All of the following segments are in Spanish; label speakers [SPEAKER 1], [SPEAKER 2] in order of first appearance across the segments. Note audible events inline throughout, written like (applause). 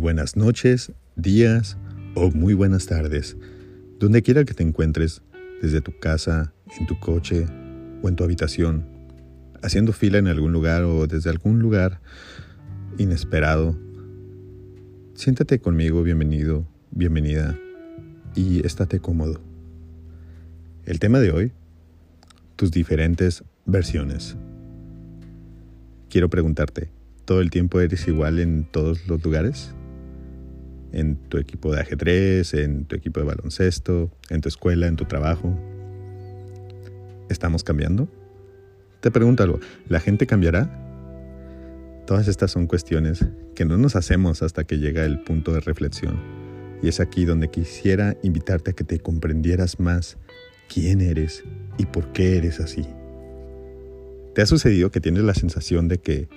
[SPEAKER 1] buenas noches, días o muy buenas tardes, donde quiera que te encuentres, desde tu casa, en tu coche o en tu habitación, haciendo fila en algún lugar o desde algún lugar inesperado. Siéntate conmigo, bienvenido, bienvenida, y estate cómodo. El tema de hoy, tus diferentes versiones. Quiero preguntarte, todo el tiempo eres igual en todos los lugares? En tu equipo de ajedrez, en tu equipo de baloncesto, en tu escuela, en tu trabajo. ¿Estamos cambiando? Te pregunto algo, ¿la gente cambiará? Todas estas son cuestiones que no nos hacemos hasta que llega el punto de reflexión. Y es aquí donde quisiera invitarte a que te comprendieras más quién eres y por qué eres así. ¿Te ha sucedido que tienes la sensación de que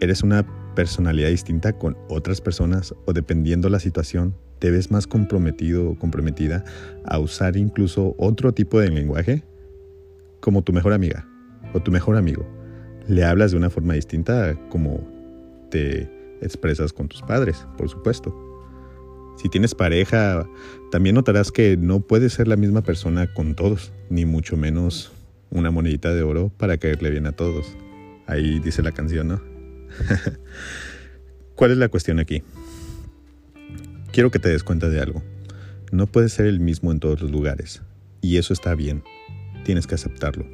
[SPEAKER 1] ¿Eres una personalidad distinta con otras personas o dependiendo la situación, te ves más comprometido o comprometida a usar incluso otro tipo de lenguaje? Como tu mejor amiga o tu mejor amigo. Le hablas de una forma distinta como te expresas con tus padres, por supuesto. Si tienes pareja, también notarás que no puedes ser la misma persona con todos, ni mucho menos una monedita de oro para caerle bien a todos. Ahí dice la canción, ¿no? (laughs) ¿Cuál es la cuestión aquí? Quiero que te des cuenta de algo. No puedes ser el mismo en todos los lugares. Y eso está bien. Tienes que aceptarlo.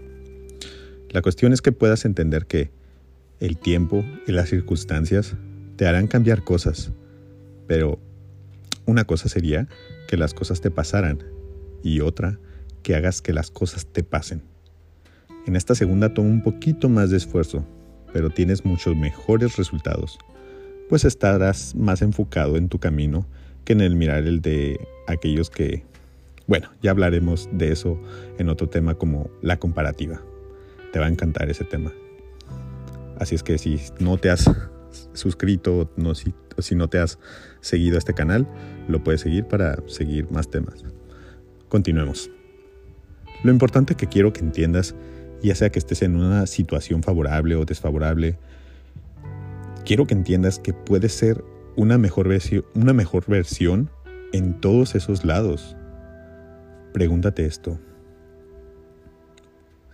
[SPEAKER 1] La cuestión es que puedas entender que el tiempo y las circunstancias te harán cambiar cosas. Pero una cosa sería que las cosas te pasaran y otra que hagas que las cosas te pasen. En esta segunda toma un poquito más de esfuerzo, pero tienes muchos mejores resultados, pues estarás más enfocado en tu camino que en el mirar el de aquellos que, bueno, ya hablaremos de eso en otro tema como la comparativa. Te va a encantar ese tema. Así es que si no te has (laughs) suscrito si, si no te has seguido a este canal, lo puedes seguir para seguir más temas. Continuemos. Lo importante que quiero que entiendas ya sea que estés en una situación favorable o desfavorable, quiero que entiendas que puedes ser una mejor, una mejor versión en todos esos lados. Pregúntate esto.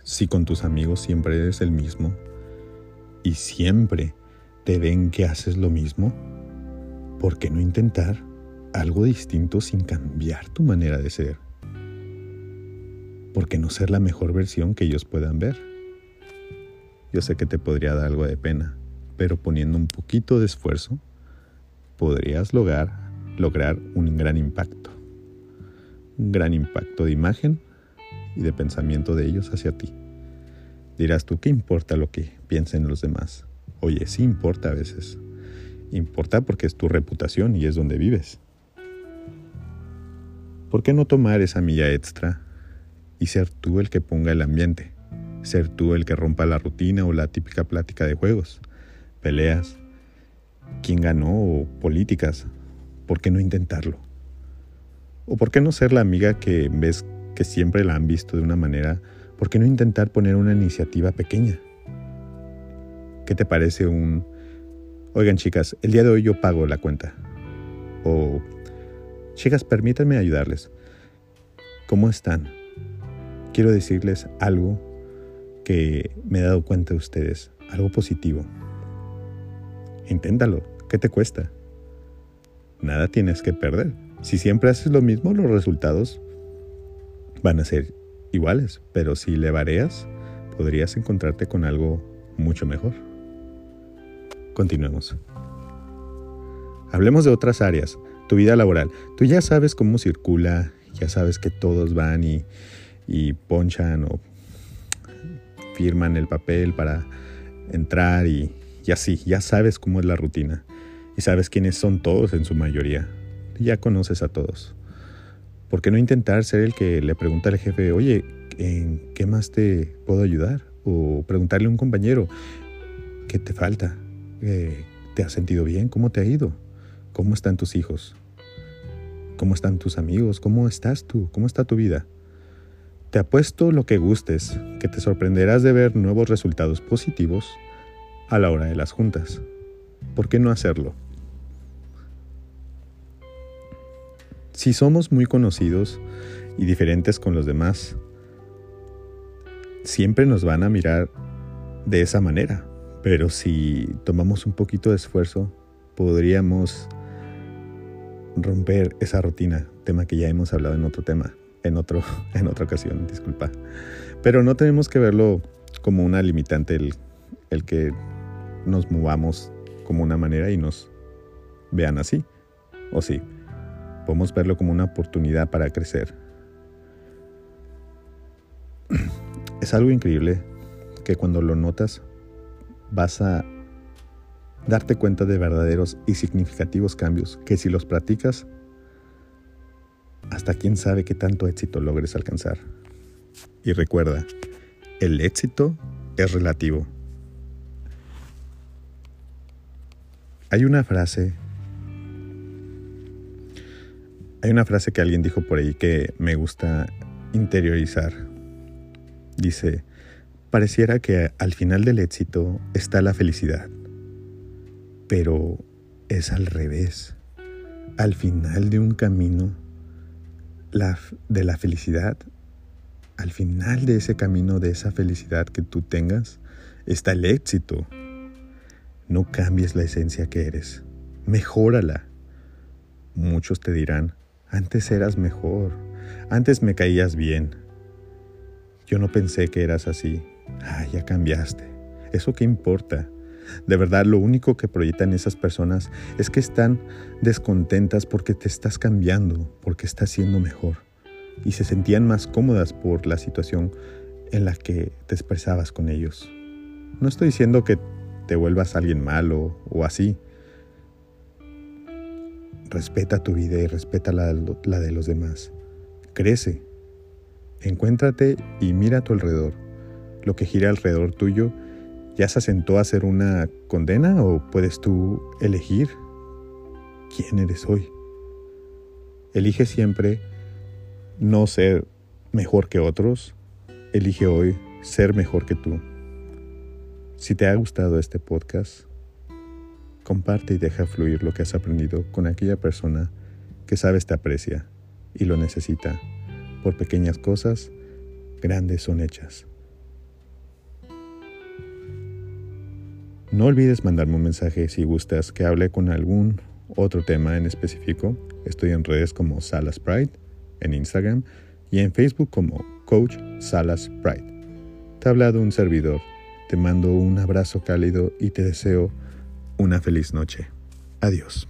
[SPEAKER 1] Si con tus amigos siempre eres el mismo y siempre te ven que haces lo mismo, ¿por qué no intentar algo distinto sin cambiar tu manera de ser? ¿Por qué no ser la mejor versión que ellos puedan ver? Yo sé que te podría dar algo de pena, pero poniendo un poquito de esfuerzo, podrías lograr, lograr un gran impacto. Un gran impacto de imagen y de pensamiento de ellos hacia ti. Dirás tú, ¿qué importa lo que piensen los demás? Oye, sí importa a veces. Importa porque es tu reputación y es donde vives. ¿Por qué no tomar esa milla extra y ser tú el que ponga el ambiente, ser tú el que rompa la rutina o la típica plática de juegos, peleas, quién ganó o políticas. ¿Por qué no intentarlo? ¿O por qué no ser la amiga que ves que siempre la han visto de una manera? ¿Por qué no intentar poner una iniciativa pequeña? ¿Qué te parece un... Oigan chicas, el día de hoy yo pago la cuenta. O... Chicas, permítanme ayudarles. ¿Cómo están? Quiero decirles algo que me he dado cuenta de ustedes, algo positivo. Inténtalo, ¿qué te cuesta? Nada tienes que perder. Si siempre haces lo mismo, los resultados van a ser iguales, pero si le vareas, podrías encontrarte con algo mucho mejor. Continuemos. Hablemos de otras áreas, tu vida laboral. Tú ya sabes cómo circula, ya sabes que todos van y y ponchan o firman el papel para entrar y, y así, ya sabes cómo es la rutina y sabes quiénes son todos en su mayoría. Ya conoces a todos. ¿Por qué no intentar ser el que le pregunta al jefe, oye, ¿en qué más te puedo ayudar? O preguntarle a un compañero, ¿qué te falta? Eh, ¿Te has sentido bien? ¿Cómo te ha ido? ¿Cómo están tus hijos? ¿Cómo están tus amigos? ¿Cómo estás tú? ¿Cómo está tu vida? Te apuesto lo que gustes, que te sorprenderás de ver nuevos resultados positivos a la hora de las juntas. ¿Por qué no hacerlo? Si somos muy conocidos y diferentes con los demás, siempre nos van a mirar de esa manera. Pero si tomamos un poquito de esfuerzo, podríamos romper esa rutina, tema que ya hemos hablado en otro tema, en, otro, (laughs) en otra ocasión, disculpa. Pero no tenemos que verlo como una limitante el, el que nos movamos como una manera y nos vean así. O sí, podemos verlo como una oportunidad para crecer. (clears throat) Es algo increíble que cuando lo notas vas a darte cuenta de verdaderos y significativos cambios que si los practicas, hasta quién sabe qué tanto éxito logres alcanzar. Y recuerda, el éxito es relativo. Hay una frase, hay una frase que alguien dijo por ahí que me gusta interiorizar. Dice, pareciera que al final del éxito está la felicidad, pero es al revés. Al final de un camino de la felicidad, al final de ese camino de esa felicidad que tú tengas, está el éxito. No cambies la esencia que eres, mejórala. Muchos te dirán, antes eras mejor, antes me caías bien. Yo no pensé que eras así. Ah, ya cambiaste. ¿Eso qué importa? De verdad, lo único que proyectan esas personas es que están descontentas porque te estás cambiando, porque estás siendo mejor. Y se sentían más cómodas por la situación en la que te expresabas con ellos. No estoy diciendo que te vuelvas alguien malo o así. Respeta tu vida y respeta la, la de los demás. Crece. Encuéntrate y mira a tu alrededor. Lo que gira alrededor tuyo ¿Ya se asentó a hacer una condena o puedes tú elegir quién eres hoy? Elige siempre no ser mejor que otros, elige hoy ser mejor que tú. Si te ha gustado este podcast, comparte y deja fluir lo que has aprendido con aquella persona que sabes te aprecia y lo necesita. Por pequeñas cosas, grandes son hechas. No olvides mandarme un mensaje si gustas que hable con algún otro tema en específico. Estoy en redes como Salas Pride, en Instagram y en Facebook como Coach Salas Pride. Te ha hablado un servidor. Te mando un abrazo cálido y te deseo una feliz noche. Adiós.